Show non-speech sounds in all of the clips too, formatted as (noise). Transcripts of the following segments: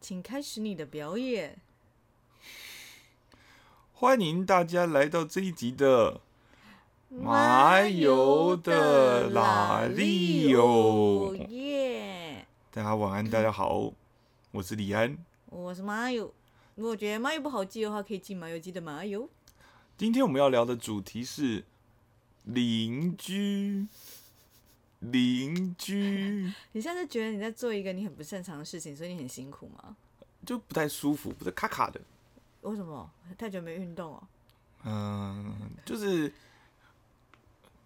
请开始你的表演。欢迎大家来到这一集的麻油的拉力哦！耶！大家晚安，大家好，我是李安。我是麻油。如果觉得麻油不好记的话，可以记麻油记的麻油。今天我们要聊的主题是邻居。邻居，(laughs) 你现在觉得你在做一个你很不擅长的事情，所以你很辛苦吗？就不太舒服，不是卡卡的。为什么？太久没运动哦。嗯，就是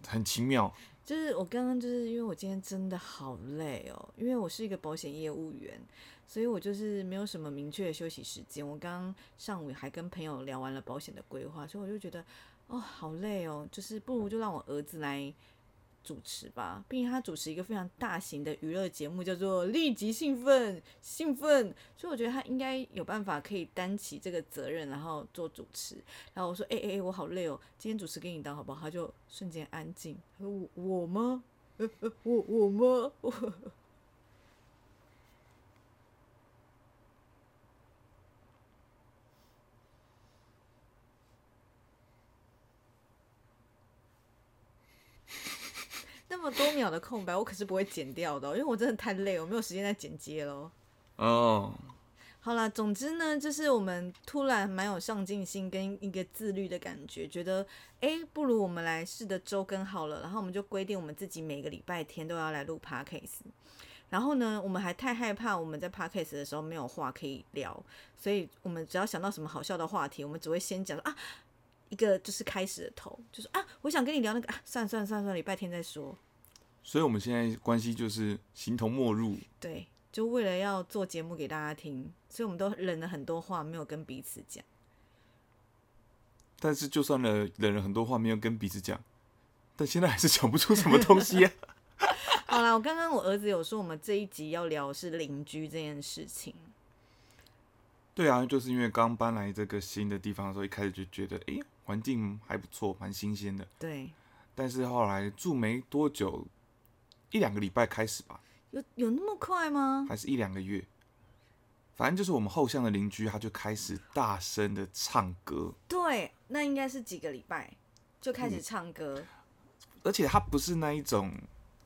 很奇妙。就是我刚刚就是因为我今天真的好累哦，因为我是一个保险业务员，所以我就是没有什么明确的休息时间。我刚刚上午还跟朋友聊完了保险的规划，所以我就觉得哦好累哦，就是不如就让我儿子来。主持吧，并且他主持一个非常大型的娱乐节目，叫做《立即兴奋兴奋》，所以我觉得他应该有办法可以担起这个责任，然后做主持。然后我说：“哎哎哎，我好累哦，今天主持给你当好不好？”他就瞬间安静。我我吗？我 (laughs) 我吗？我 (laughs) 么多秒的空白，我可是不会剪掉的，因为我真的太累，我没有时间再剪接喽。哦，好啦，总之呢，就是我们突然蛮有上进心跟一个自律的感觉，觉得哎，不如我们来试着周更好了，然后我们就规定我们自己每个礼拜天都要来录 podcast。然后呢，我们还太害怕我们在 podcast 的时候没有话可以聊，所以我们只要想到什么好笑的话题，我们只会先讲啊。一个就是开始的头，就是啊，我想跟你聊那个啊，算了算了算了，礼拜天再说。所以我们现在关系就是形同陌路。对，就为了要做节目给大家听，所以我们都忍了很多话，没有跟彼此讲。但是就算了忍了很多话，没有跟彼此讲，但现在还是讲不出什么东西啊。(laughs) 好啦，我刚刚我儿子有说，我们这一集要聊是邻居这件事情。对啊，就是因为刚搬来这个新的地方的时候，一开始就觉得，哎。环境还不错，蛮新鲜的。对。但是后来住没多久，一两个礼拜开始吧。有有那么快吗？还是一两个月？反正就是我们后巷的邻居，他就开始大声的唱歌。对，那应该是几个礼拜就开始唱歌。而且他不是那一种，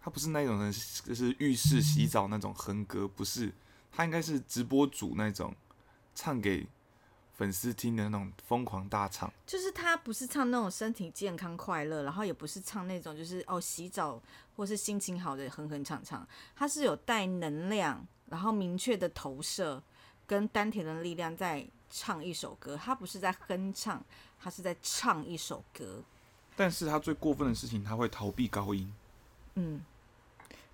他不是那一种人，就是浴室洗澡那种哼歌，不是，他应该是直播主那种，唱给。粉丝听的那种疯狂大唱，就是他不是唱那种身体健康快乐，然后也不是唱那种就是哦洗澡或是心情好的哼哼唱唱，他是有带能量，然后明确的投射跟丹田的力量在唱一首歌，他不是在哼唱，他是在唱一首歌。但是他最过分的事情，他会逃避高音。嗯。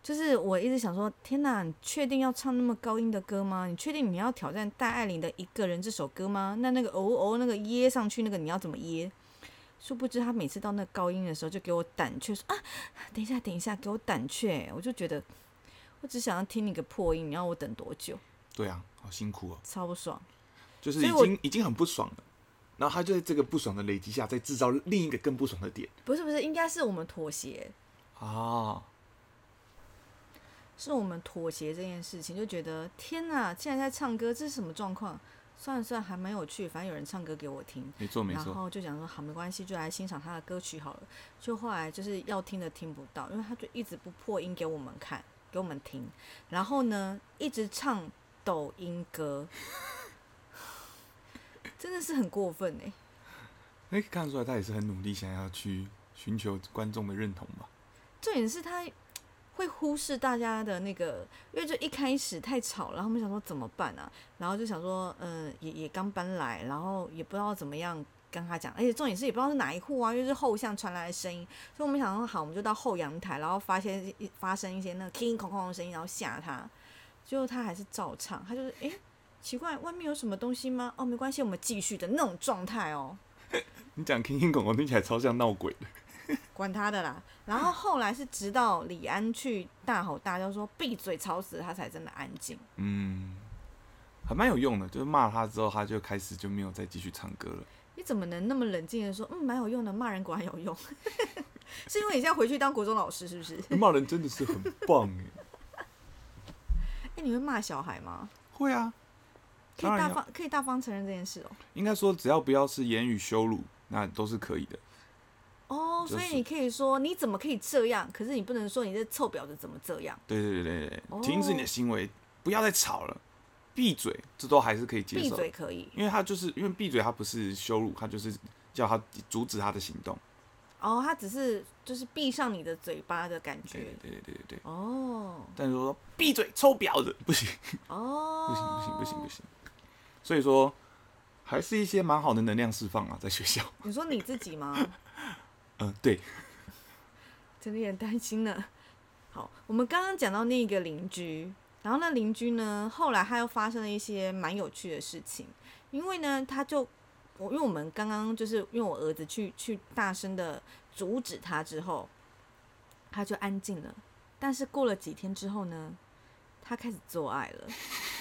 就是我一直想说，天哪，你确定要唱那么高音的歌吗？你确定你要挑战戴爱玲的一个人这首歌吗？那那个哦哦那个噎上去那个你要怎么噎？殊不知他每次到那高音的时候就给我胆怯，说啊，等一下等一下，给我胆怯。我就觉得我只想要听你个破音，你要我等多久？对啊，好辛苦哦，超不爽，就是已经已经很不爽了，然后他就在这个不爽的累积下，再制造另一个更不爽的点。不是不是，应该是我们妥协啊。是我们妥协这件事情，就觉得天哪，竟然在唱歌，这是什么状况？算了算了，还蛮有趣，反正有人唱歌给我听，没错没错。然后就讲说好，没关系，就来欣赏他的歌曲好了。就后来就是要听的听不到，因为他就一直不破音给我们看，给我们听。然后呢，一直唱抖音歌，(laughs) 真的是很过分哎。哎，看出来他也是很努力，想要去寻求观众的认同吧。重点是他。会忽视大家的那个，因为就一开始太吵了，他们想说怎么办啊？然后就想说，嗯，也也刚搬来，然后也不知道怎么样跟他讲，而且重点是也不知道是哪一户啊，因为是后巷传来的声音，所以我们想说好，我们就到后阳台，然后发现发生一些那个叮哐哐的声音，然后吓他，最后他还是照唱，他就是哎，奇怪，外面有什么东西吗？哦，没关系，我们继续的那种状态哦。(laughs) 你讲叮叮哐哐听起来超像闹鬼的。(laughs) 管他的啦，然后后来是直到李安去大吼大叫说闭嘴吵死，他才真的安静。嗯，还蛮有用的，就是骂他之后，他就开始就没有再继续唱歌了。你怎么能那么冷静的说，嗯，蛮有用的，骂人果然有用，(laughs) 是因为你现在回去当国中老师是不是？(laughs) 骂人真的是很棒哎。哎，你会骂小孩吗？会啊。可以大方可以大方承认这件事哦。应该说只要不要是言语羞辱，那都是可以的。哦，就是所以你可以说你怎么可以这样，可是你不能说你这臭婊子怎么这样。对对对对停止你的行为，不要再吵了，闭嘴，这都还是可以接闭受闭。嘴可以因为他就是因为闭嘴，他不是羞辱，他就是叫他阻止他的行动。哦，他只是就是闭上你的嘴巴的感对觉。对对对对对。哦但是说闭嘴，臭婊子，不行哦，(laughs) 不行不行不行不行。所以说，还是一些蛮好的能量释放啊，在学校。你说你自己吗？嗯、对，真的有点担心呢。好，我们刚刚讲到那个邻居，然后那邻居呢，后来他又发生了一些蛮有趣的事情，因为呢，他就我因为我们刚刚就是用我儿子去去大声的阻止他之后，他就安静了。但是过了几天之后呢，他开始做爱了。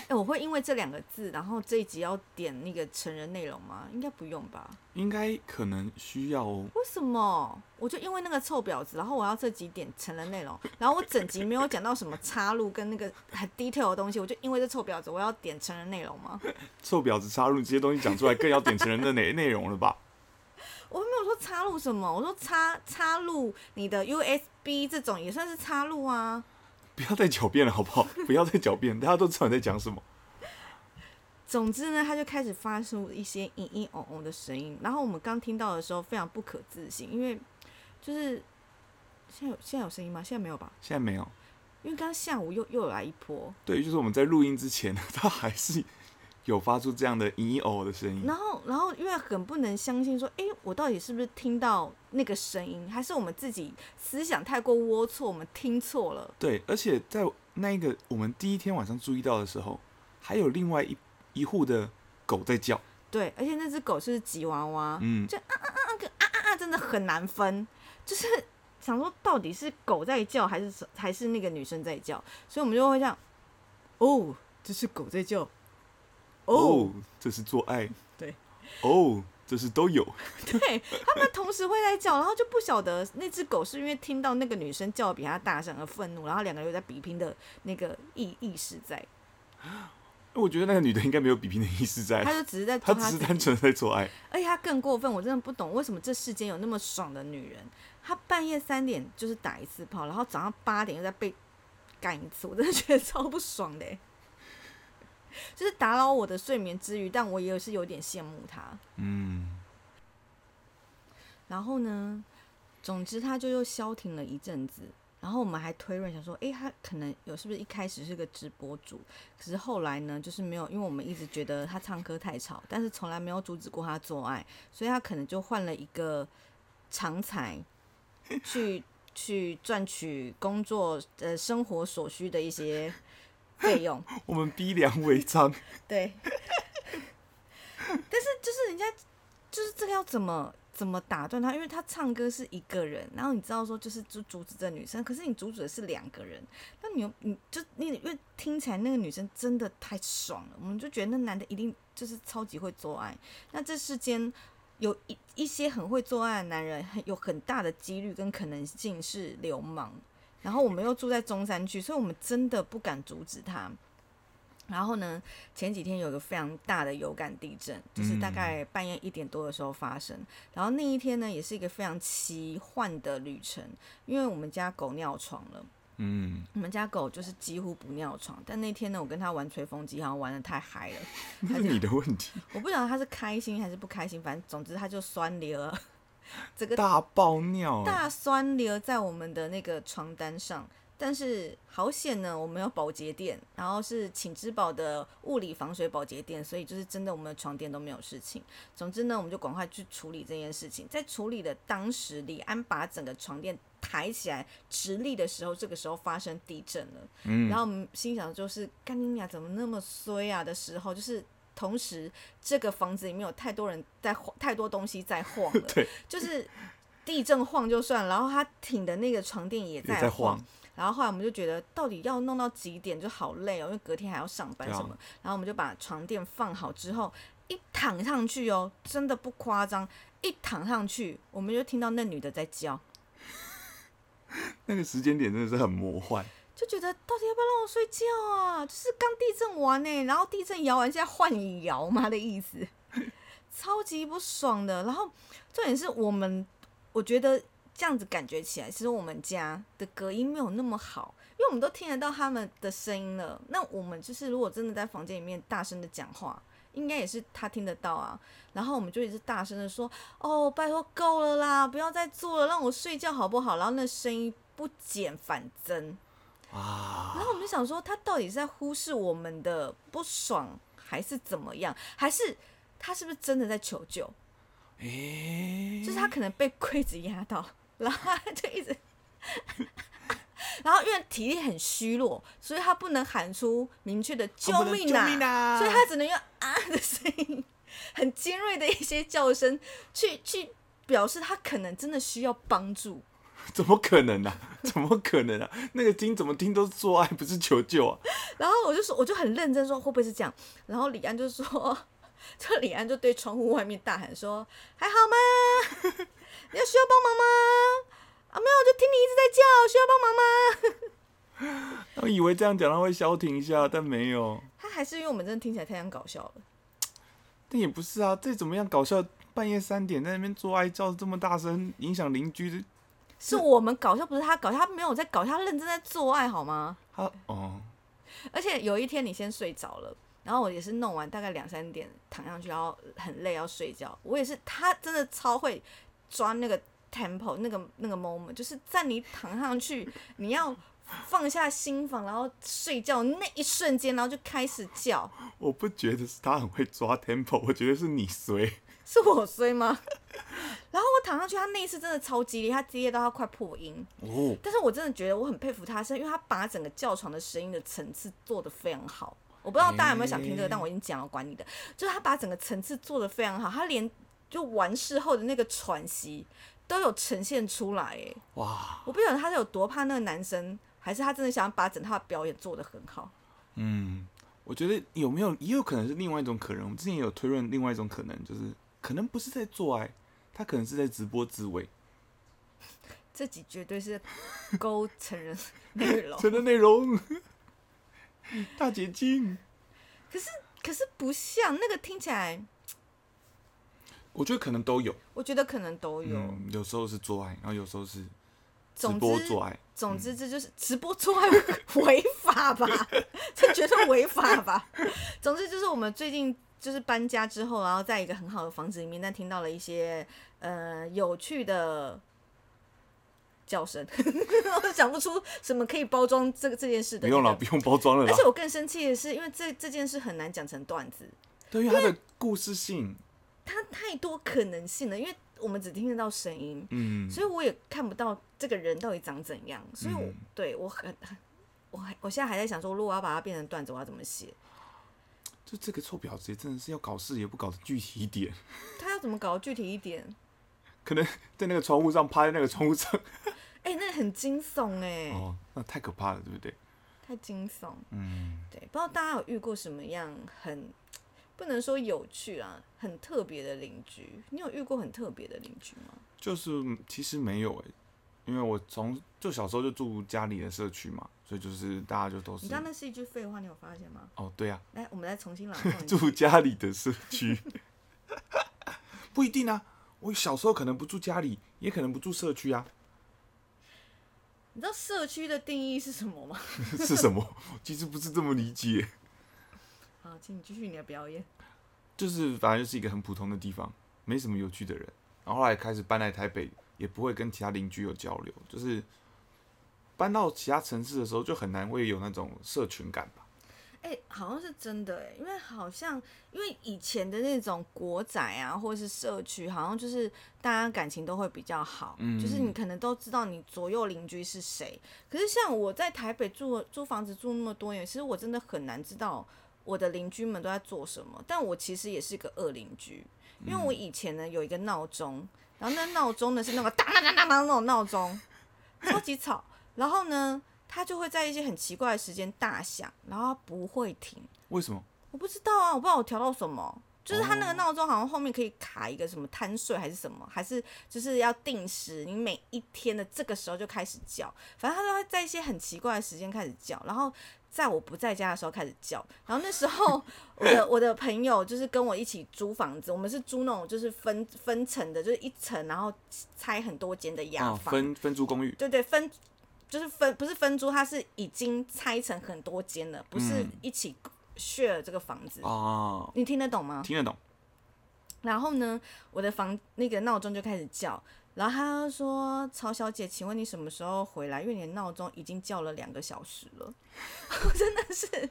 哎、我会因为这两个字，然后这一集要点那个成人内容吗？应该不用吧？应该可能需要哦。为什么？我就因为那个臭婊子，然后我要这几点成人内容，然后我整集没有讲到什么插入跟那个很 detail 的东西，我就因为这臭婊子，我要点成人内容吗？(laughs) 臭婊子插入这些东西讲出来，更要点成人的内内容了吧？我没有说插入什么，我说插插入你的 USB 这种也算是插入啊。不要再狡辩了，好不好？(laughs) 不要再狡辩，大家都知道你在讲什么。总之呢，他就开始发出一些嘤嘤哦哦的声音，然后我们刚听到的时候非常不可置信，因为就是现在有现在有声音吗？现在没有吧？现在没有。因为刚刚下午又又有来一波，对，就是我们在录音之前，(laughs) 他还是有发出这样的咦哦的声音。然后，然后因为很不能相信，说，诶，我到底是不是听到那个声音，还是我们自己思想太过龌龊，我们听错了？对，而且在那一个我们第一天晚上注意到的时候，还有另外一一户的狗在叫。对，而且那只狗是吉娃娃，嗯，就啊啊啊跟啊啊啊，真的很难分，就是想说到底是狗在叫，还是还是那个女生在叫，所以我们就会这样，哦，这是狗在叫，哦，哦，这是做爱。对。哦，这是都有。(laughs) 对他们同时会在叫，然后就不晓得那只狗是因为听到那个女生叫得比它大声而愤怒，然后两个人有在比拼的那个意意识在，(gasps) 我觉得那个女的应该没有比拼的意思在她，就只是在 (laughs) 她只是单纯在做爱。而且她更过分，我真的不懂为什么这世间有那么爽的女人，她半夜三点就是打一次炮，然后早上八点又在被干一次，我真的觉得超不爽的欸，就是打扰我的睡眠之余，但我也是有点羡慕他。嗯，然后呢，总之他就又消停了一阵子。然后我们还推论想说，诶，他可能有是不是一开始是个直播主，可是后来呢，就是没有，因为我们一直觉得他唱歌太吵，但是从来没有阻止过他做爱，所以他可能就换了一个常才去去赚取工作呃生活所需的一些费用。(laughs) 我们逼良为娼。(laughs) 对，但是就是人家就是这个要怎么怎么打断他？因为他唱歌是一个人，然后你知道说就是就阻止这女生，可是你阻止的是两个人，那你又你就你因为听起来那个女生真的太爽了，我们就觉得那男的一定就是超级会做爱。那这世间有一一些很会做爱的男人，很有很大的几率跟可能性是流氓。然后我们又住在中山区，所以我们真的不敢阻止他。然后呢，前几天有一个非常大的有感地震，就是大概半夜一点多的时候发生。然后那一天呢，也是一个非常奇幻的旅程，因为我们家狗尿床了。嗯，我们家狗就是几乎不尿床，但那天呢，我跟它玩吹风机，好像玩的太嗨了。(laughs) 那是你的问题。我不晓得它是开心还是不开心，反正总之它就酸流了，(laughs) 这个大爆尿。大酸流在我们的那个床单上。但是好险呢，我们有保洁垫，然后是请之宝的物理防水保洁垫，所以就是真的我们的床垫都没有事情。总之呢，我们就赶快去处理这件事情。在处理的当时，李安把整个床垫抬起来直立的时候，这个时候发生地震了。嗯然后我们心想就是干你娘怎么那么衰啊的时候，就是同时这个房子里面有太多人在晃，太多东西在晃了，(laughs) 对，就是地震晃就算了，然后他挺的那个床垫也也在在晃。然后后来我们就觉得，到底要弄到几点就好累哦，因为隔天还要上班什么。然后我们就把床垫放好之后，一躺上去哦，真的不夸张，一躺上去，我们就听到那女的在叫，(laughs) 那个时间点真的是很魔幻。就觉得到底要不要让我睡觉啊？就是刚地震完呢，然后地震摇完，现在换你摇吗的意思，(laughs) 超级不爽的。然后重点是我们，我觉得这样子感觉起来，其实我们家的隔音没有那么好，因为我们都听得到他们的声音了。那我们就是如果真的在房间里面大声的讲话，应该也是他听得到啊。然后我们就一直大声的说：“哦，拜托够了啦，不要再做了，让我睡觉好不好？”然后那声音不减反增。啊，然后我们就想说，他到底是在忽视我们的不爽，还是怎么样？还是他是不是真的在求救？诶、就是他可能被柜子压到，然后他就一直，(laughs) 然后因为体力很虚弱，所以他不能喊出明确的救命啊所以他只能用啊的声音，很尖锐的一些叫声，去去表示他可能真的需要帮助。(laughs) 怎么可能啊？(laughs) 怎么可能啊？那个听怎么听都是做爱，不是求救啊！(laughs) 然后我就说，我就很认真说会不会是这样？然后李安就说，这李安就对窗户外面大喊说：“还好吗？你要需要帮忙吗？啊，没有，我就听你一直在叫，需要帮忙吗我以为这样讲他会消停一下，但没有。？”他还是因为我们真的听起来太像搞笑了。但也不是啊，这怎么样搞笑，半夜三点在那边做爱叫得这么大声，影响邻居。是我们搞笑，不是他搞笑，他没有在搞笑，他认真在做爱，好吗？他哦，而且有一天你先睡着了，然后我也是弄完大概两三点躺上去，然后很累要睡觉。我也是，他真的超会抓那个 tempo，那个那个 moment，就是在你躺上去，你要放下心房，然后睡觉那一瞬间，然后就开始叫，我不觉得是他很会抓 tempo，我觉得是你衰。(laughs) 是我衰吗？(laughs) 然后我躺上去，他那一次真的超激烈，他激烈到他快破音。哦，但是我真的觉得我很佩服他，是因为他把整个叫床的声音的层次做得非常好。我不知道大家有没有想听这个，诶但我已经讲了，管你的。就是他把整个层次做得非常好，他连就完事后的那个喘息都有呈现出来。哎，哇，我不晓得他是有多怕那个男生，还是他真的想把整套表演做得很好。嗯，我觉得有没有也有可能是另外一种可能。我们之前也有推论另外一种可能，就是可能不是在做爱，他可能是在直播自慰。这集绝对是勾成人内容，成人内容，大解禁。可是可是不像那个听起来，我觉得可能都有，我觉得可能都有。嗯，有时候是做爱，然后有时候是直播做爱。总之，这就是直播做爱违法吧？(laughs) 这绝对违法吧？总之，就是我们最近就是搬家之后，然后在一个很好的房子里面，但听到了一些呃有趣的叫声，(laughs) 我想不出什么可以包装这个这件事的、不用了，不用包装了而且。我更生气的是，因为这这件事很难讲成段子，对于它的故事性，它太多可能性了，因为我们只听得到声音，嗯，所以我也看不到这个人到底长怎样，所以我、嗯对我很很，我还我现在还在想说，如果我要把它变成段子，我要怎么写？就这个臭婊子也真的是要搞事也不搞得具体一点，(laughs) 他要怎么搞具体一点？(laughs) 可能在那个窗户上趴在那个窗户上，(laughs) 哎、那很惊悚哎、哦，那太可怕了，对不对？太惊悚。嗯，对，不知道大家有遇过什么样很不能说有趣啊，很特别的邻居？你有遇过很特别的邻居吗？就是其实没有诶、因为我从就小时候就住家里的社区嘛，所以就是大家就都是你刚刚那是一句废话，你有发现吗？哦，对啊，来，我们再重新朗 (laughs) 诵。住家里的社区，(laughs) 不一定啊。我小时候可能不住家里，也可能不住社区啊。你知道社区的定义是什么吗？(laughs) 是什么？其实不是这么理解，好，请你继续你的表演。就是反正就是一个很普通的地方，没什么有趣的人。然后后来开始搬来台北，也不会跟其他邻居有交流，就是搬到其他城市的时候，就很难会有那种社群感吧。哎、好像是真的哎，因为好像因为以前的那种国宅啊，或者是社区，好像就是大家感情都会比较好，嗯就是你可能都知道你左右邻居是谁。可是像我在台北住租房子住那么多年，其实我真的很难知道我的邻居们都在做什么。但我其实也是个恶邻居，因为我以前呢有一个闹钟，然后那闹钟呢是那个当当当当当那种闹钟，超级吵。然后呢，它就会在一些很奇怪的时间大响，然后它不会停。为什么？我不知道啊，我不知道我调到什么，就是它那个闹钟好像后面可以卡一个什么贪睡还是什么，还是就是要定时，你每一天的这个时候就开始叫，反正它都会在一些很奇怪的时间开始叫，然后在我不在家的时候开始叫，然后那时候 (laughs) 我的我的朋友就是跟我一起租房子，我们是租那种就是分分层的，就是一层然后拆很多间的雅啊，房，分分租公寓，对对，分就是分不是分租，它是已经拆成很多间了，不是嗯一起 share 这个房子。啊，你听得懂吗？听得懂。然后呢，我的房那个闹钟就开始叫，然后他就说：“曹小姐，请问你什么时候回来？因为你的闹钟已经叫了两个小时了。(laughs) ”我真的是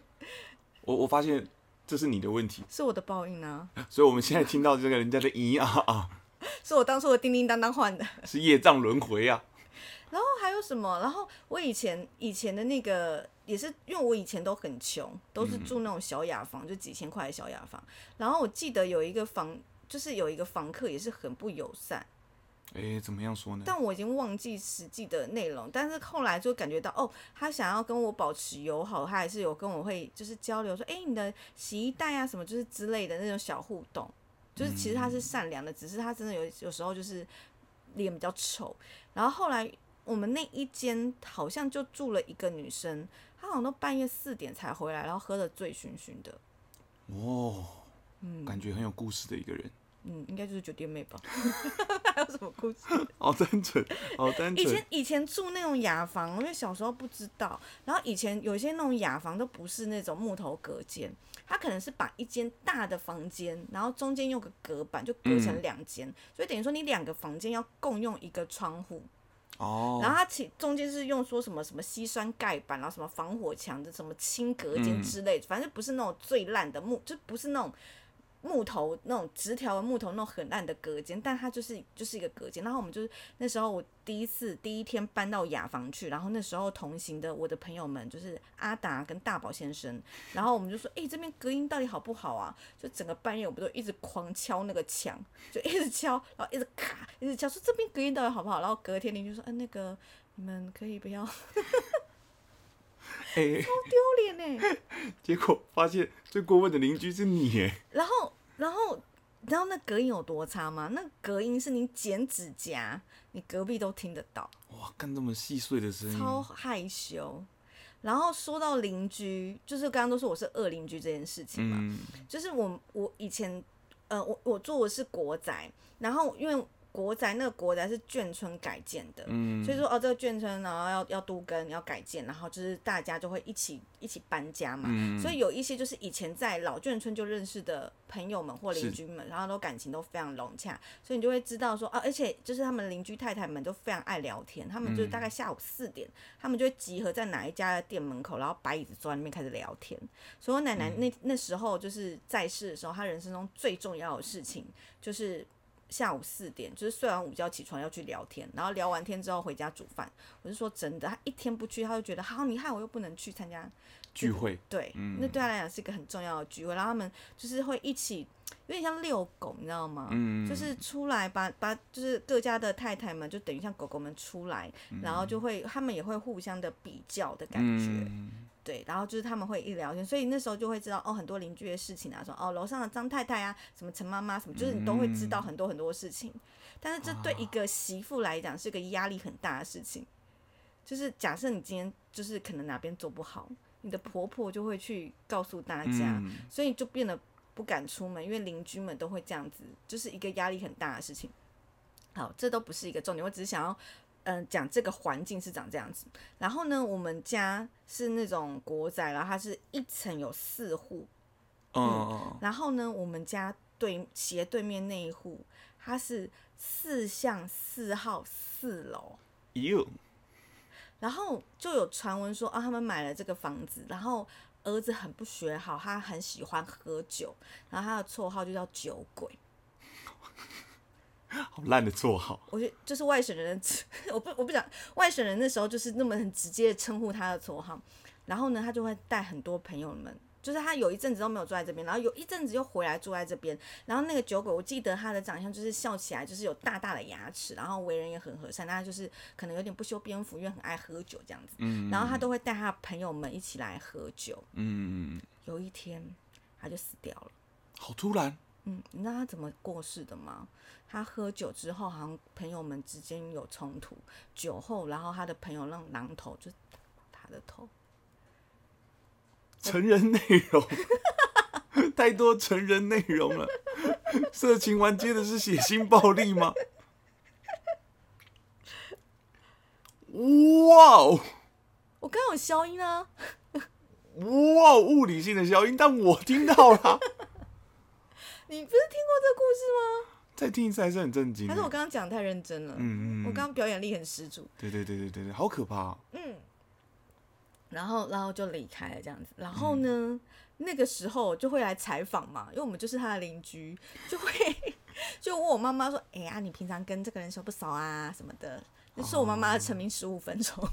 我我发现这是你的问题，是我的报应啊，所以我们现在听到这个人家的咿啊啊，(laughs) 是我当初的叮叮当当换的。是业障轮回啊。然后还有什么？然后我以前以前的那个也是，因为我以前都很穷，都是住那种小雅房，就几千块的小雅房。然后我记得有一个房，就是有一个房客也是很不友善，哎，怎么样说呢？但我已经忘记实际的内容。但是后来就感觉到，哦，他想要跟我保持友好，他还是有跟我会就是交流说，哎，你的洗衣袋啊什么就是之类的那种小互动。就是其实他是善良的，只是他真的有有时候就是脸比较丑。然后后来我们那一间好像就住了一个女生，她好像都半夜四点才回来，然后喝的醉醺醺的。哦，嗯感觉很有故事的一个人，嗯，应该就是酒店妹吧？(laughs) 还有什么故事？好单纯，好单纯以前。以前住那种雅房，因为小时候不知道，然后以前有些那种雅房都不是那种木头隔间，它可能是把一间大的房间，然后中间用个隔板就隔成嗯两间，所以等于说你两个房间要共用一个窗户，哦，然后它其中间是用说什么什么吸酸盖板，然后什么防火墙的什么轻隔间嗯之类的，反正不是那种最烂的木，就不是那种木头那种直条的木头那种很烂的隔间，但它就是就是一个隔间。然后我们就是那时候我第一次第一天搬到雅房去，然后那时候同行的我的朋友们就是阿达跟大宝先生，然后我们就说，哎、这边隔音到底好不好啊？就整个半夜我们都一直狂敲那个墙，就一直敲，然后一直咔，一直敲，说这边隔音到底好不好？然后隔天邻居说，嗯、那个你们可以不要 (laughs) 哎，丢脸呢。(laughs) 结果发现最过分的邻居是你，哎，然后，然后，你知道那隔音有多差吗？那隔音是你剪指甲，你隔壁都听得到，哇，干这么细碎的声音，超害羞。然后说到邻居，就是刚刚都说我是恶邻居这件事情嘛，嗯，就是我我以前，呃，我我住的是国宅，然后因为国宅那个国宅是眷村改建的，嗯。所以说哦，这个眷村然后要要都更要改建，然后就是大家就会一起一起搬家嘛，嗯。所以有一些就是以前在老眷村就认识的朋友们或邻居们，然后都感情都非常融洽，所以你就会知道说啊，而且就是他们邻居太太们都非常爱聊天，他们就是大概下午四点，他们就会集合在哪一家的店门口，然后摆椅子坐在那边开始聊天。所以我奶奶那那时候就是在世的时候，她人生中最重要的事情就是下午四点，就是睡完午觉起床要去聊天，然后聊完天之后回家煮饭。我是说真的，他一天不去，他就觉得好，你害我又不能去参加聚会，对，那对他来讲是一个很重要的聚会，然后他们就是会一起，有点像遛狗，你知道吗？嗯就是出来把把就是各家的太太们，就等于像狗狗们出来，然后就会他们也会互相的比较的感觉，嗯，对，然后就是他们会一聊天，所以那时候就会知道哦很多邻居的事情啊，说哦楼上的张太太啊，什么陈妈妈什么，就是你都会知道很多很多事情，但是这对一个媳妇来讲是个压力很大的事情，就是假设你今天就是可能哪边做不好，你的婆婆就会去告诉大家，嗯。所以就变得不敢出门，因为邻居们都会这样子，就是一个压力很大的事情。好，这都不是一个重点，我只是想要嗯讲这个环境是长这样子。然后呢，我们家是那种国宅，然后它是一层有四户，嗯，然后呢，我们家对斜对面那一户，它是四巷四号四楼。哟，然后就有传闻说啊，他们买了这个房子，然后儿子很不学好，他很喜欢喝酒，然后他的绰号就叫酒鬼。好烂的绰号，我觉得就是外省人的，(laughs) 我不我不讲外省人那时候就是那么很直接的称呼他的绰号，然后呢，他就会带很多朋友们。就是他有一阵子都没有住在这边，然后有一阵子又回来住在这边。然后那个酒鬼，我记得他的长相就是笑起来就是有大大的牙齿，然后为人也很和善，但他就是可能有点不修边幅，因为很爱喝酒这样子。嗯，然后他都会带他的朋友们一起来喝酒。嗯，有一天他就死掉了，好突然，嗯，你知道他怎么过世的吗？他喝酒之后，好像朋友们之间有冲突，酒后，然后他的朋友让榔头就打他的头。成人内容，(laughs) 太多成人内容了。(laughs) 色情玩接的是血腥暴力吗？哇哦！我刚刚有消音啊，哇，物理性的消音，但我听到了。你不是听过这个故事吗？再听一次还是很震惊。还是我刚刚讲太认真了？嗯嗯，我刚刚表演力很十足。对对对对对对，好可怕。嗯，然后然后就离开了这样子。然后呢，那个时候就会来采访嘛，因为我们就是他的邻居，就会 (laughs) 就问我妈妈说：“哎呀，你平常跟这个人熟不熟啊？什么的。”那是我妈妈的成名十五分钟。(laughs)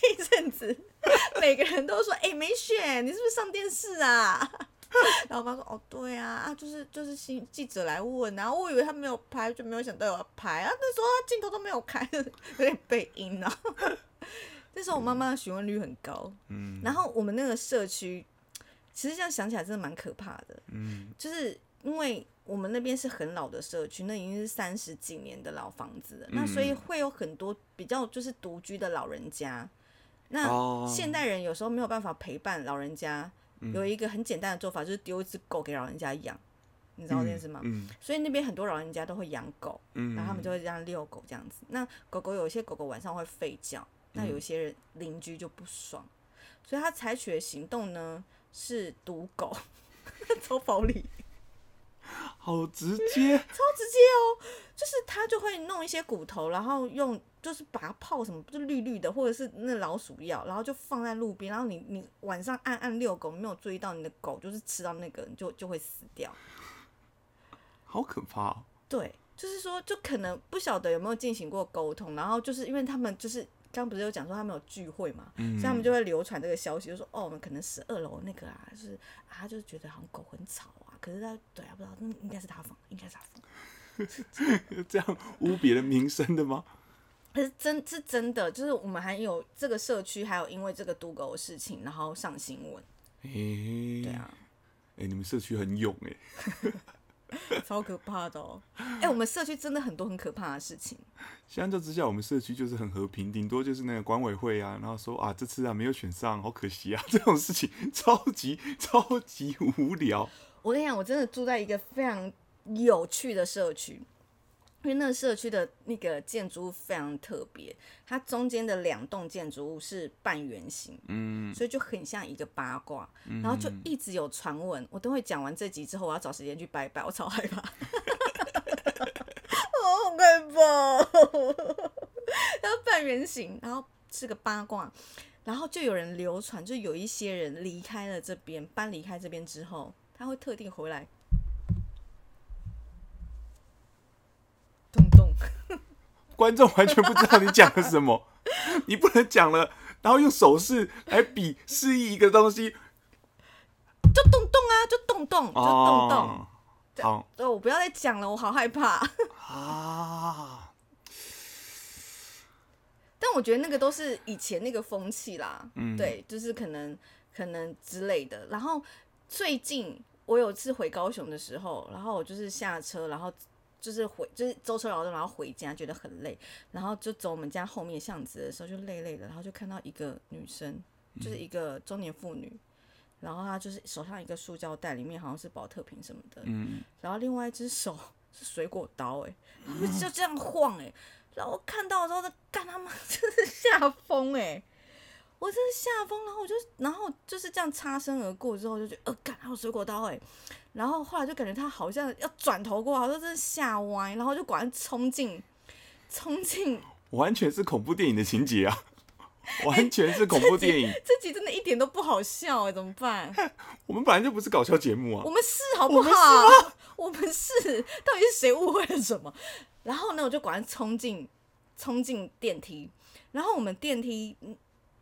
那阵子，每个人都说：“哎，美雪，你是不是上电视啊？” (laughs) 然后我妈说：“哦，对啊，啊，就是就是新记者来问，然后我以为他没有拍，就没有想到要拍啊。那时候他镜头都没有开，(laughs) 有点背音啊。(laughs) 那时候我妈妈的询问率很高，嗯，然后我们那个社区，其实这样想起来真的蛮可怕的，嗯，就是因为我们那边是很老的社区，那已经是三十几年的老房子了，那所以会有很多比较就是独居的老人家，那现代人有时候没有办法陪伴老人家。有一个很简单的做法，就是丢一只狗给老人家养，你知道这件事吗？所以那边很多老人家都会养狗，然后他们就会这样遛狗这样子。那狗狗有一些狗狗晚上会吠叫，那有些人邻居就不爽，所以他采取的行动呢是毒狗，(laughs) 超暴力。好直接，超直接哦！就是他就会弄一些骨头，然后用就是把它泡什么，就绿绿的，或者是那老鼠药，然后就放在路边，然后你你晚上暗暗遛狗，没有注意到你的狗就是吃到那个，你就就会死掉。好可怕！对，就是说，就可能不晓得有没有进行过沟通，然后就是因为他们就是刚不是有讲说他们有聚会嘛，所以他们就会流传这个消息，就说哦，我们可能十二楼那个啊，就是啊，就是觉得好像狗很吵啊。可是他对啊，不知道，应该是他放，应该是他放，(laughs) 这样污别人名声的吗？可是真是真的，就是我们还有这个社区，还有因为这个赌狗的事情，然后上新闻。诶，对啊，哎，你们社区很勇哎，(laughs) 超可怕的哦！哎，我们社区真的很多很可怕的事情。相较之下，我们社区就是很和平，顶多就是那个管委会啊，然后说啊，这次啊没有选上，好可惜啊，这种事情 (laughs) 超级超级无聊。我跟你讲，我真的住在一个非常有趣的社区，因为那个社区的那个建筑物非常特别，它中间的两栋建筑物是半圆形，嗯，所以就很像一个八卦，然后就一直有传闻。我等会讲完这集之后，我要找时间去拜拜，我超害怕，(laughs) 好害怕。(laughs) 然后半圆形，然后是个八卦，然后就有人流传，就有一些人离开了这边，搬离开这边之后。他会特定回来，观众完全不知道你讲了什么，(laughs) 你不能讲了，然后用手势来比示意一个东西，就动动啊，就动动，就动动。好，对，我不要再讲了，我好害怕 (laughs) 啊！但我觉得那个都是以前那个风气啦，嗯，对，就是可能可能之类的。然后最近。我有次回高雄的时候，然后我就是下车，然后就是回就是舟车劳顿，然后回家觉得很累，然后就走我们家后面巷子的时候就累累的，然后就看到一个女生，就是一个中年妇女，然后她就是手上一个塑胶袋，里面好像是保特瓶什么的，嗯，然后另外一只手是水果刀，哎，就这样晃，哎，然后看到的时候，干他妈 (laughs) 真是吓疯，哎。我真的吓疯，然后我就，然后就是这样擦身而过之后，就觉得呃，干还有水果刀哎，然后后来就感觉他好像要转头过来，我真的吓歪，然后就果然冲进，冲进，(laughs) 完全是恐怖电影的情节啊，(laughs) 完全是恐怖电影，这集真的一点都不好笑哎，怎么办？(laughs) 我们本来就不是搞笑节目啊，我们是好不好？我们是，到底是谁误会了什么？然后呢，我就果然冲进，冲进电梯，然后我们电梯。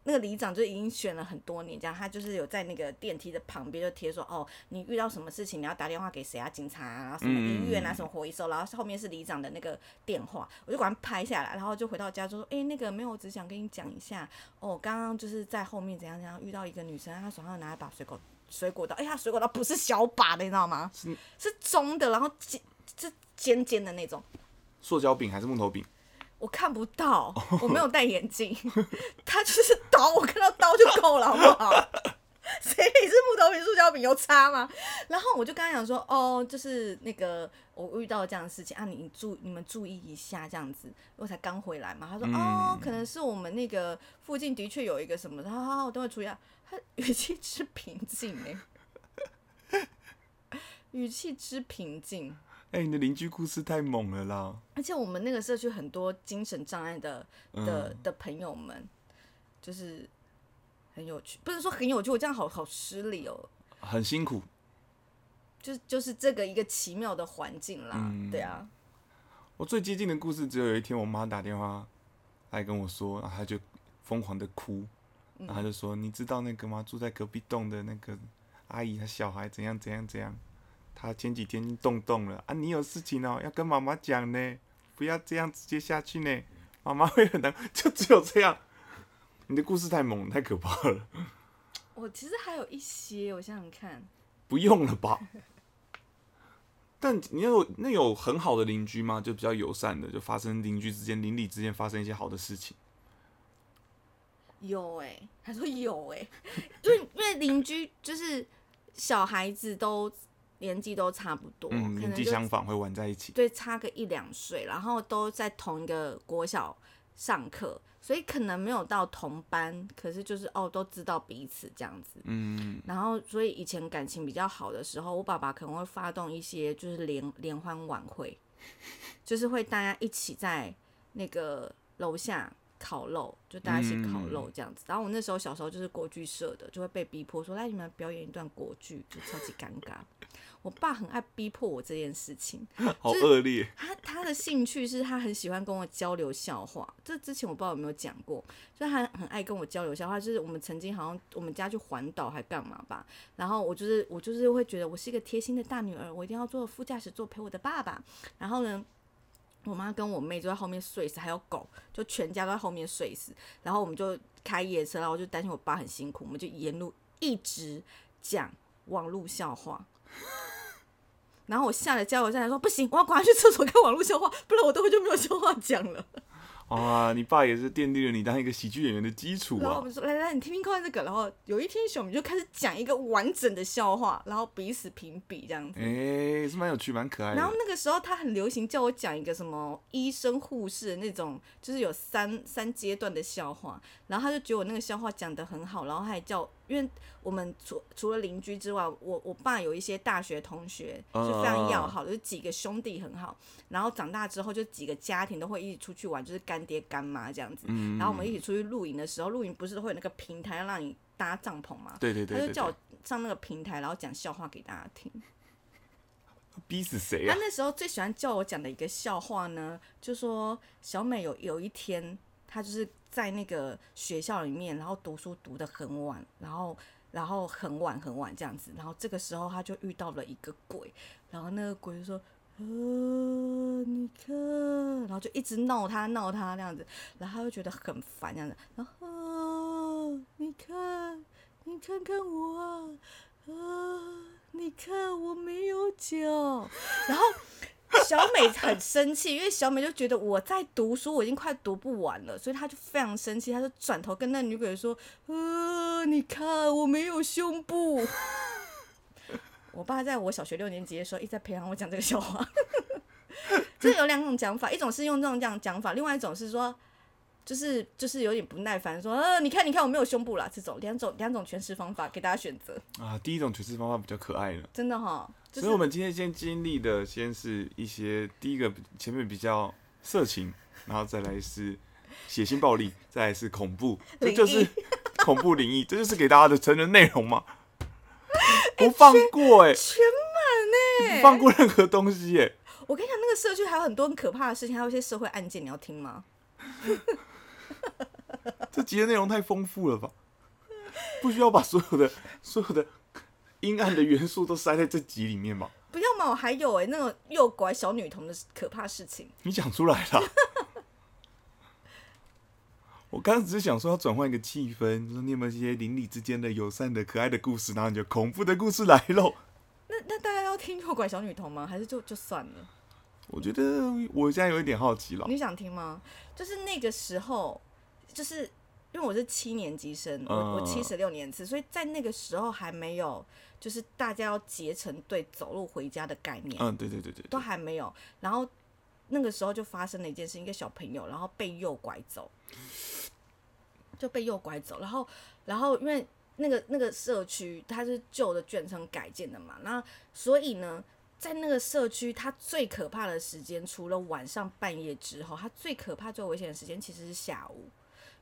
那个里长就已经选了很多年，这样他就是有在那个电梯的旁边就贴说，哦，你遇到什么事情你要打电话给谁啊？警察啊，然后什么医院啊，什么回收，然后后面是里长的那个电话，我就把它拍下来，然后就回到家就说，哎，那个没有，我只想跟你讲一下，哦，刚刚就是在后面怎样怎样遇到一个女生，她手上拿一把水果水果刀，哎、她水果刀不是小把的，你知道吗？是中的，然后尖是尖尖的那种。塑胶柄还是木头饼？我看不到，(laughs) 我没有戴眼镜，他就是刀，我看到刀就够了，好不好？(laughs) 谁理是木头饼、塑胶饼有差吗？然后我就跟他讲说，哦，就是那个我遇到这样的事情啊，你你注你们注意一下这样子，我才刚回来嘛。他说，哦，可能是我们那个附近的确有一个什么，好好好，我等会注意啊。他语气之平静哎、(laughs) 语气之平静。哎、你的邻居故事太猛了啦！而且我们那个社区很多精神障碍的的的朋友们，就是很有趣，不是说很有趣，我这样好好失礼哦。很辛苦。就是就是这个一个奇妙的环境啦，对啊，我最接近的故事只有有一天，我妈打电话来跟我说，然后她就疯狂的哭，然后她就说：“你知道那个吗？住在隔壁栋的那个阿姨，她小孩怎样怎样怎样，她前几天动动了啊！你有事情哦，要跟妈妈讲呢，不要这样直接下去呢，妈妈会很难。(laughs) ”就只有这样。你的故事太猛，太可怕了，我其实还有一些，我想想看，不用了吧？(laughs) 但你有那有很好的邻居吗？就比较友善的，就发生邻居之间、邻里之间发生一些好的事情。有哎、他说有哎、(laughs) 因为因为邻居就是小孩子都年纪都差不多，嗯，可年能就纪相仿会玩在一起。对，差个一两岁，然后都在同一个国小上课，所以可能没有到同班，可是就是哦，都知道彼此这样子。嗯，然后，所以以前感情比较好的时候，我爸爸可能会发动一些就是联联欢晚会，就是会大家一起在那个楼下烤肉，就大家一起烤肉这样子。然后我那时候小时候就是国剧社的，就会被逼迫说来你们表演一段国剧，就超级尴尬。(laughs) 我爸很爱逼迫我这件事情，(laughs) 好恶劣。他他的兴趣是他很喜欢跟我交流笑话，这之前我不知道有没有讲过，就是他很爱跟我交流笑话。就是我们曾经好像我们家去环岛还干嘛吧，然后我就是我就是会觉得我是一个贴心的大女儿，我一定要坐副驾驶座陪我的爸爸。然后呢，我妈跟我妹就在后面睡死，还有狗，就全家都在后面睡死。然后我们就开夜车，然后我就担心我爸很辛苦，我们就沿路一直讲网络笑话。然后我下了加油站来说不行，我要赶快去厕所看网络笑话，不然我等会就没有笑话讲了。啊，你爸也是奠定了你当一个喜剧演员的基础啊。然后我们说来来，你听听看这个。然后有一天小明就开始讲一个完整的笑话，然后彼此评比这样子。哎、是蛮有趣，蛮可爱的。然后那个时候他很流行叫我讲一个什么医生护士的那种，就是有三三阶段的笑话。然后他就觉得我那个笑话讲得很好，然后他还叫，因为我们除除了邻居之外，我我爸有一些大学同学是非常要好的，就是几个兄弟很好。然后长大之后，就几个家庭都会一起出去玩，就是干爹干妈这样子。嗯然后我们一起出去露营的时候，露营不是会有那个平台让你搭帐篷吗？对对对他就叫我，上那个平台，然后讲笑话给大家听。逼死谁他啊？那时候最喜欢叫我讲的一个笑话呢，就说小美有有一天，她就是在那个学校里面，然后读书读得很晚，然后然后很晚很晚这样子，然后这个时候他就遇到了一个鬼，然后那个鬼就说。呃，你看，然后就一直闹他闹他那样子，然后他就觉得很烦这样子，然后、你看，你看看我啊，啊，你看我没有脚，然后小美很生气，因为小美就觉得我在读书，我已经快读不完了，所以她就非常生气，她就转头跟那女鬼说：“呃，你看我没有胸部。(laughs) ”我爸在我小学六年级的时候一直在培养我讲这个笑话。(laughs) 这有两种讲法，一种是用这种这样讲法，另外一种是说，就是就是有点不耐烦，说呃，你看你看我没有胸部啦，这种两种两种诠释方法给大家选择，啊，第一种诠释方法比较可爱了。真的哈。就是、所以，我们今天先经历的，先是一些第一个前面比较色情，然后再来是血腥暴力，再来是恐怖，这就是 (laughs) 恐怖灵异，这就是给大家的成人内容嘛。不放过哎、全满呢、不放过任何东西哎、我跟你讲，那个社区还有很多很可怕的事情，还有一些社会案件，你要听吗？(laughs) (laughs) 这集的内容太丰富了吧？不需要把所有的 (laughs) 所有的阴暗的元素都塞在这集里面吧？不要嘛，我还有哎、那种诱拐小女童的可怕事情。你讲出来了。(laughs) 我刚刚只是想说要转换一个气氛，说你有没有一些邻里之间的友善的可爱的故事，然后你就恐怖的故事来喽。那那大家要听诱拐小女童吗？还是就就算了？我觉得我现在有一点好奇了。你想听吗？就是那个时候，就是因为我是七年级生，我我嗯七十六年次，所以在那个时候还没有，就是大家要结成队走路回家的概念，嗯，对对对对都，还没有。然后那个时候就发生了一件事，一个小朋友然后被诱拐走，就被诱拐走，然后然后因为那个那个社区它是旧的眷村改建的嘛，那所以呢。在那个社区，它最可怕的时间，除了晚上半夜之后，它最可怕、最危险的时间其实是下午，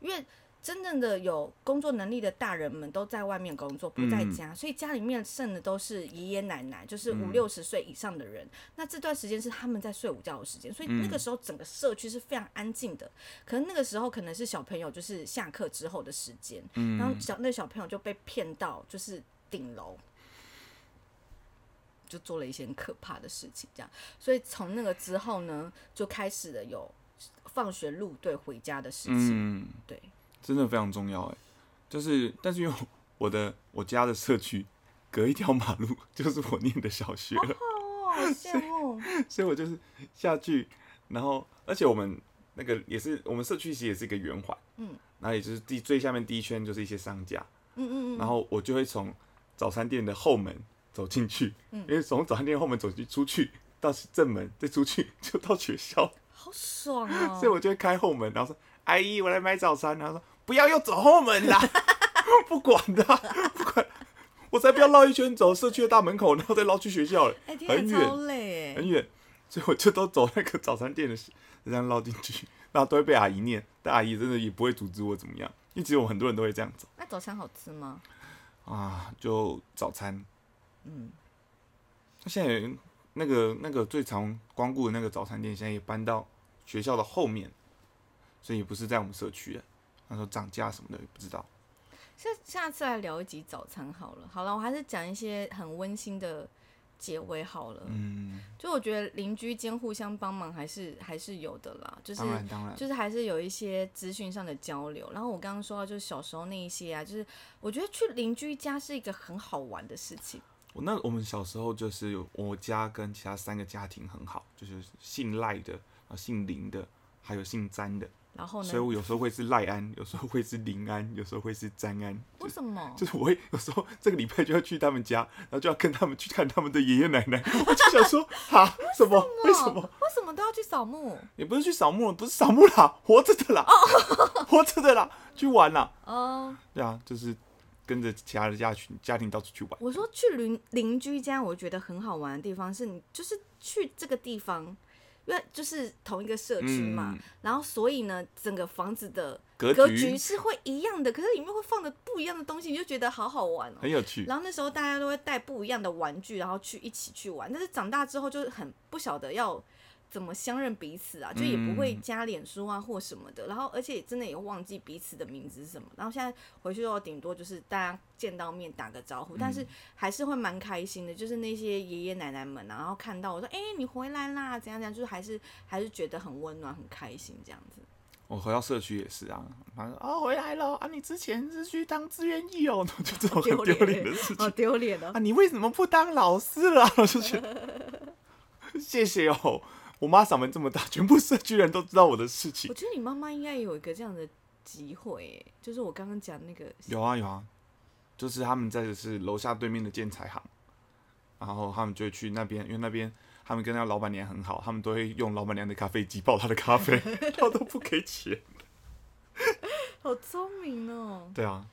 因为真正的有工作能力的大人们都在外面工作，不在家，所以家里面剩的都是爷爷奶奶，就是五嗯六十岁以上的人。那这段时间是他们在睡午觉的时间，所以那个时候整个社区是非常安静的。可能那个时候可能是小朋友就是下课之后的时间，然后小那小朋友就被骗到就是顶楼。就做了一些很可怕的事情，这样，所以从那个之后呢，就开始了有放学路队回家的事情。嗯，对，真的非常重要哎。就是，但是因为我的我家的社区隔一条马路就是我念的小学了，哦，好 (laughs) 羡慕。所以我就是下去，然后而且我们那个也是我们社区其实也是一个圆环，嗯，然后也就是第最下面第一圈就是一些商家，嗯嗯嗯，然后我就会从早餐店的后门走进去，嗯因为从早餐店后门走进出去到正门再出去 (laughs) 就到学校，好爽哦。(laughs) 所以我就会开后门，然后说：“阿姨，我来买早餐。”然后说：“不要又走后门啦，(laughs) 不管的啊、不管，我才不要绕一圈走社区的大门口，然后再绕去学校了，很远很。远。”所以我就都走那个早餐店的，这样绕进去，然后都会被阿姨念，但阿姨真的也不会阻止我怎么样，因为其实我很多人都会这样走那早餐好吃吗？啊，就早餐。嗯，那现在那个那个最常光顾的那个早餐店，现在也搬到学校的后面，所以也不是在我们社区了。他说涨价什么的也不知道。下下次来聊一集早餐好了。好了，我还是讲一些很温馨的结尾好了。嗯，就我觉得邻居间互相帮忙还是还是有的啦，就是当然当然，就是还是有一些资讯上的交流。然后我刚刚说到，就是小时候那一些啊，就是我觉得去邻居家是一个很好玩的事情。我那我们小时候就是有我家跟其他三个家庭很好，就是姓赖的啊，姓林的，还有姓詹的，然后呢所以？我有时候会是赖安，有时候会是林安，有时候会是詹安，为什么？就是我会有时候这个礼拜就要去他们家，然后就要跟他们去看他们的爷爷奶奶，我就想说，哈，什么？为什么？为什么都要去扫墓？也不是去扫墓，不是扫墓啦，活着的啦，活着的啦，去玩啦，哦、对啊，就是跟着其他的家群家庭到处去玩。我说去邻邻居家，我觉得很好玩的地方是你就是去这个地方，因为就是同一个社区嘛，嗯然后所以呢，整个房子的格格局局是会一样的，可是里面会放的不一样的东西，你就觉得好好玩哦。很有趣，然后那时候大家都会带不一样的玩具，然后去一起去玩。但是长大之后就很不晓得要怎么相认彼此啊，就也不会嗯加脸书啊或什么的。然后而且真的也忘记彼此的名字是什么。然后现在回去之后，顶多就是大家见到面打个招呼，但是还是会蛮开心的。就是那些爷爷奶奶们啊，然后看到我说：“哎、你回来啦！”怎样怎样，就是还是还是觉得很温暖、很开心这样子。我回到社区也是啊，他说哦回来了啊，你之前是去当志愿役哦，(laughs) 就这种很丢脸的事好情丢脸哦啊，！你为什么不当老师了？我 (laughs) 就觉得 (laughs) 谢谢哦，我妈嗓门这么大，全部社区人都知道我的事情我。觉得你妈妈应该有一个这样的机会，就是我刚刚讲那个有啊有啊，就是他们在的是楼下对面的建材行，然后他们就会去那边，因为那边他们跟那个老板娘很好，他们都会用老板娘的咖啡机泡他的咖啡，(laughs) 他都不给钱。(laughs) 好聪明哦！对啊，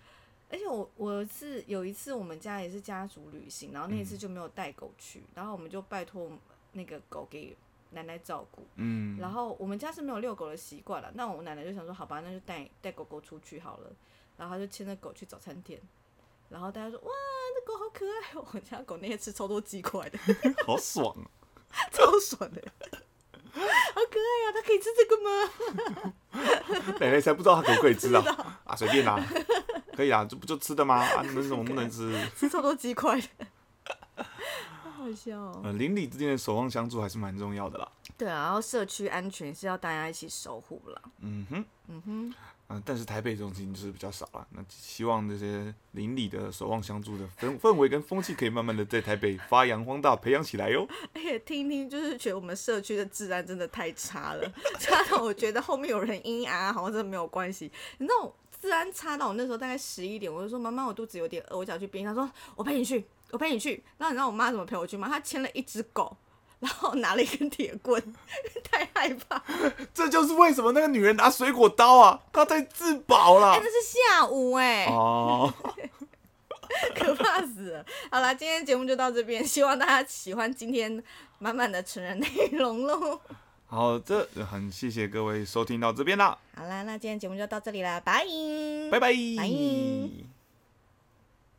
而且我我是有一次我们家也是家族旅行，然后那一次就没有带狗去，然后我们就拜托那个狗给奶奶照顾。嗯，然后我们家是没有遛狗的习惯了，那我奶奶就想说，好吧，那就带带狗狗出去好了。然后他就牵着狗去早餐店，然后大家说，哇，这狗好可爱哦！我家狗那天吃超多鸡块的，(laughs) 好爽啊！(laughs) 超爽的，好可爱啊！它可以吃这个吗？(laughs) 奶奶才不知道它可不可以吃啊！啊，随便啦，可以啊，这不就吃的吗？啊，能什么不能吃？吃超多鸡块的，好好笑哦。呃，邻里之间的守望相助还是蛮重要的啦。对啊，然后社区安全是要大家一起守护啦。嗯哼，嗯哼，嗯、但是台北这种情就是比较少了。那希望这些邻里的守望相助的氛 (laughs) 氛围跟风气，可以慢慢的在台北发扬光大，培养起来哟。而且听一听，就是觉得我们社区的治安真的太差了，(laughs) 差到我觉得后面有人阴啊，好像真的没有关系。你知道治安差到我那时候大概十一点，我就说妈妈，我肚子有点饿，我想去便利商店。她说我陪你去，我陪你去。然后你知道我妈怎么陪我去吗？她牵了一只狗。然后拿了一根铁棍，太害怕。(laughs) 这就是为什么那个女人拿水果刀啊，她在自保啦哎、。那是下午哎、哦，(laughs) 可怕死了。好啦，今天节目就到这边，希望大家喜欢今天满满的成人内容喽。好，这很谢谢各位收听到这边啦，好啦，那今天节目就到这里啦，拜拜拜。拜